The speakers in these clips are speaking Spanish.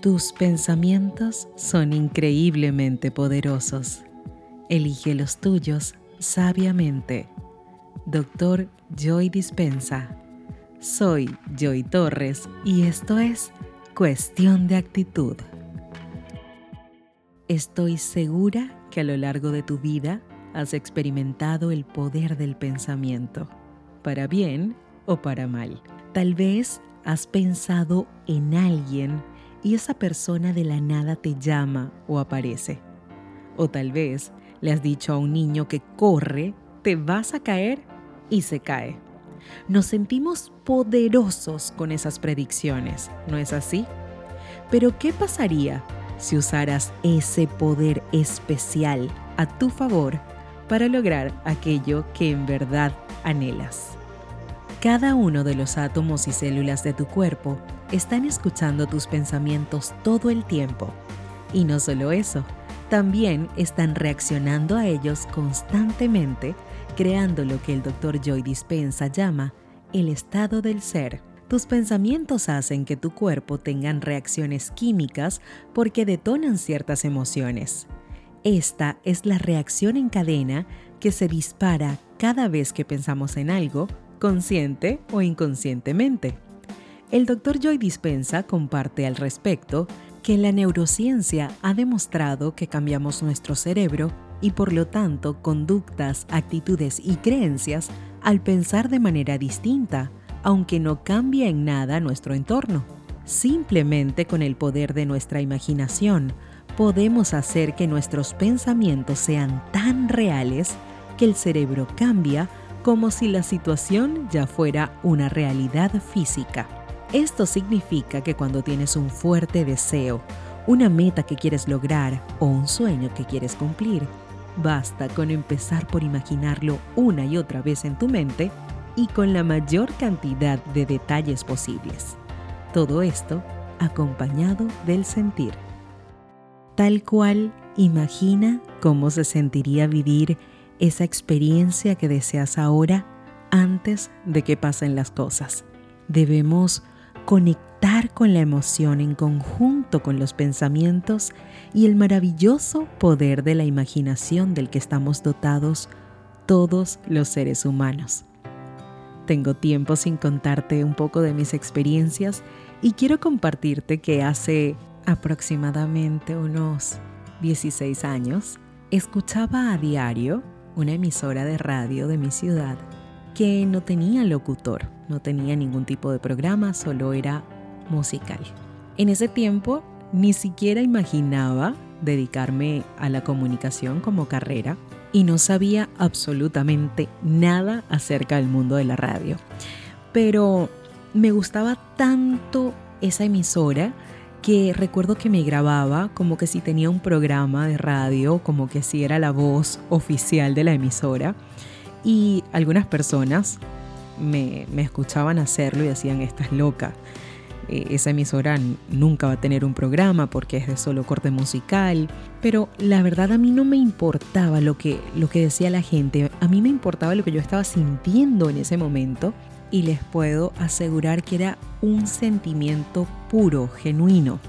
Tus pensamientos son increíblemente poderosos. Elige los tuyos sabiamente. Doctor Joy Dispensa. Soy Joy Torres y esto es Cuestión de Actitud. Estoy segura que a lo largo de tu vida has experimentado el poder del pensamiento, para bien o para mal. Tal vez has pensado en alguien y esa persona de la nada te llama o aparece. O tal vez le has dicho a un niño que corre, te vas a caer y se cae. Nos sentimos poderosos con esas predicciones, ¿no es así? Pero ¿qué pasaría si usaras ese poder especial a tu favor para lograr aquello que en verdad anhelas? Cada uno de los átomos y células de tu cuerpo están escuchando tus pensamientos todo el tiempo. Y no solo eso, también están reaccionando a ellos constantemente, creando lo que el Dr. Joy Dispensa llama el estado del ser. Tus pensamientos hacen que tu cuerpo tengan reacciones químicas porque detonan ciertas emociones. Esta es la reacción en cadena que se dispara cada vez que pensamos en algo consciente o inconscientemente. El Dr. Joy Dispensa comparte al respecto que la neurociencia ha demostrado que cambiamos nuestro cerebro y por lo tanto conductas, actitudes y creencias al pensar de manera distinta, aunque no cambie en nada nuestro entorno. Simplemente con el poder de nuestra imaginación podemos hacer que nuestros pensamientos sean tan reales que el cerebro cambia como si la situación ya fuera una realidad física. Esto significa que cuando tienes un fuerte deseo, una meta que quieres lograr o un sueño que quieres cumplir, basta con empezar por imaginarlo una y otra vez en tu mente y con la mayor cantidad de detalles posibles. Todo esto acompañado del sentir. Tal cual imagina cómo se sentiría vivir esa experiencia que deseas ahora antes de que pasen las cosas. Debemos conectar con la emoción en conjunto con los pensamientos y el maravilloso poder de la imaginación del que estamos dotados todos los seres humanos. Tengo tiempo sin contarte un poco de mis experiencias y quiero compartirte que hace aproximadamente unos 16 años escuchaba a diario una emisora de radio de mi ciudad que no tenía locutor, no tenía ningún tipo de programa, solo era musical. En ese tiempo ni siquiera imaginaba dedicarme a la comunicación como carrera y no sabía absolutamente nada acerca del mundo de la radio. Pero me gustaba tanto esa emisora que recuerdo que me grababa como que si tenía un programa de radio, como que si era la voz oficial de la emisora. Y algunas personas me, escuchaban hacerlo y decían, estás loca. E, esa emisora nunca va a tener un programa porque es de solo corte musical. Pero la verdad a mí no me importaba lo que, lo que decía la gente. A mí me importaba lo que yo estaba sintiendo en ese momento y les puedo asegurar que era un sentimiento puro, genuino.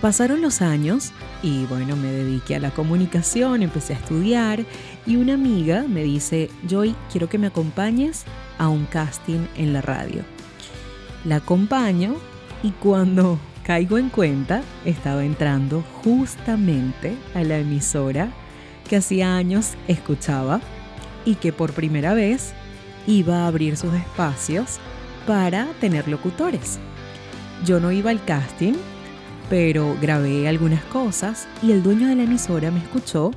Pasaron los años y bueno, me dediqué a la comunicación, empecé a estudiar y una amiga me dice, Joy, quiero que me acompañes a un casting en la radio. La acompaño y cuando caigo en cuenta, estaba entrando justamente a la emisora que hacía años escuchaba y que por primera vez iba a abrir sus espacios para tener locutores. Yo no iba al casting, pero grabé algunas cosas y el dueño de la emisora me escuchó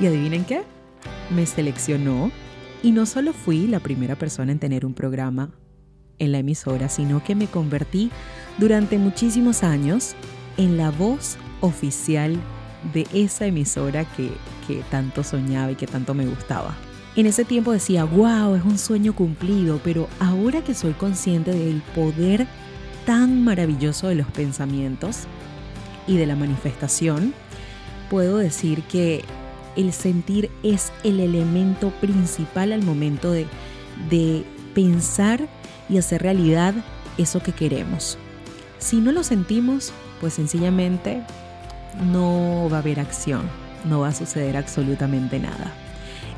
y adivinen qué, me seleccionó y no solo fui la primera persona en tener un programa en la emisora, sino que me convertí durante muchísimos años en la voz oficial de esa emisora que, que tanto soñaba y que tanto me gustaba. En ese tiempo decía, wow, es un sueño cumplido, pero ahora que soy consciente del poder tan maravilloso de los pensamientos y de la manifestación, puedo decir que el sentir es el elemento principal al momento de, de pensar y hacer realidad eso que queremos. Si no lo sentimos, pues sencillamente no va a haber acción, no va a suceder absolutamente nada.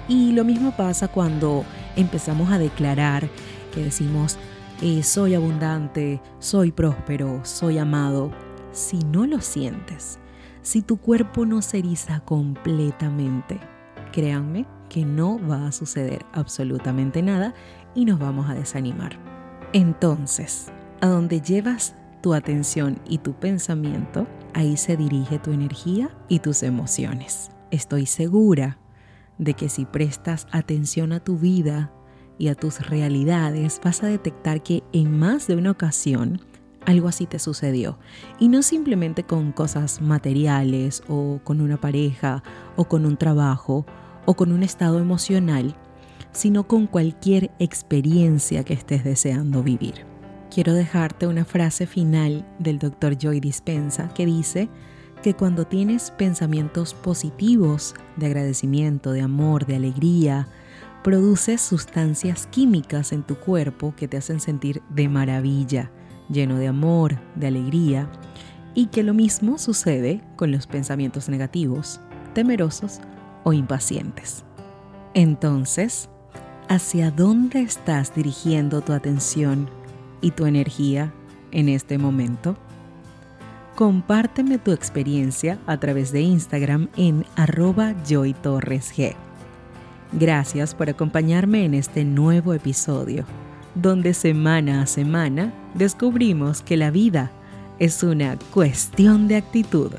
Y lo mismo pasa cuando empezamos a declarar que decimos, eh, soy abundante, soy próspero, soy amado. Si no lo sientes, si tu cuerpo no se eriza completamente, créanme que no va a suceder absolutamente nada y nos vamos a desanimar. Entonces, a donde llevas tu atención y tu pensamiento, ahí se dirige tu energía y tus emociones. Estoy segura de que si prestas atención a tu vida y a tus realidades, vas a detectar que en más de una ocasión algo así te sucedió. Y no simplemente con cosas materiales o con una pareja o con un trabajo o con un estado emocional, sino con cualquier experiencia que estés deseando vivir. Quiero dejarte una frase final del Dr. Joy Dispensa que dice que cuando tienes pensamientos positivos de agradecimiento, de amor, de alegría, produces sustancias químicas en tu cuerpo que te hacen sentir de maravilla, lleno de amor, de alegría, y que lo mismo sucede con los pensamientos negativos, temerosos o impacientes. Entonces, ¿hacia dónde estás dirigiendo tu atención y tu energía en este momento? Compárteme tu experiencia a través de Instagram en arroba joytorresg. Gracias por acompañarme en este nuevo episodio, donde semana a semana descubrimos que la vida es una cuestión de actitud.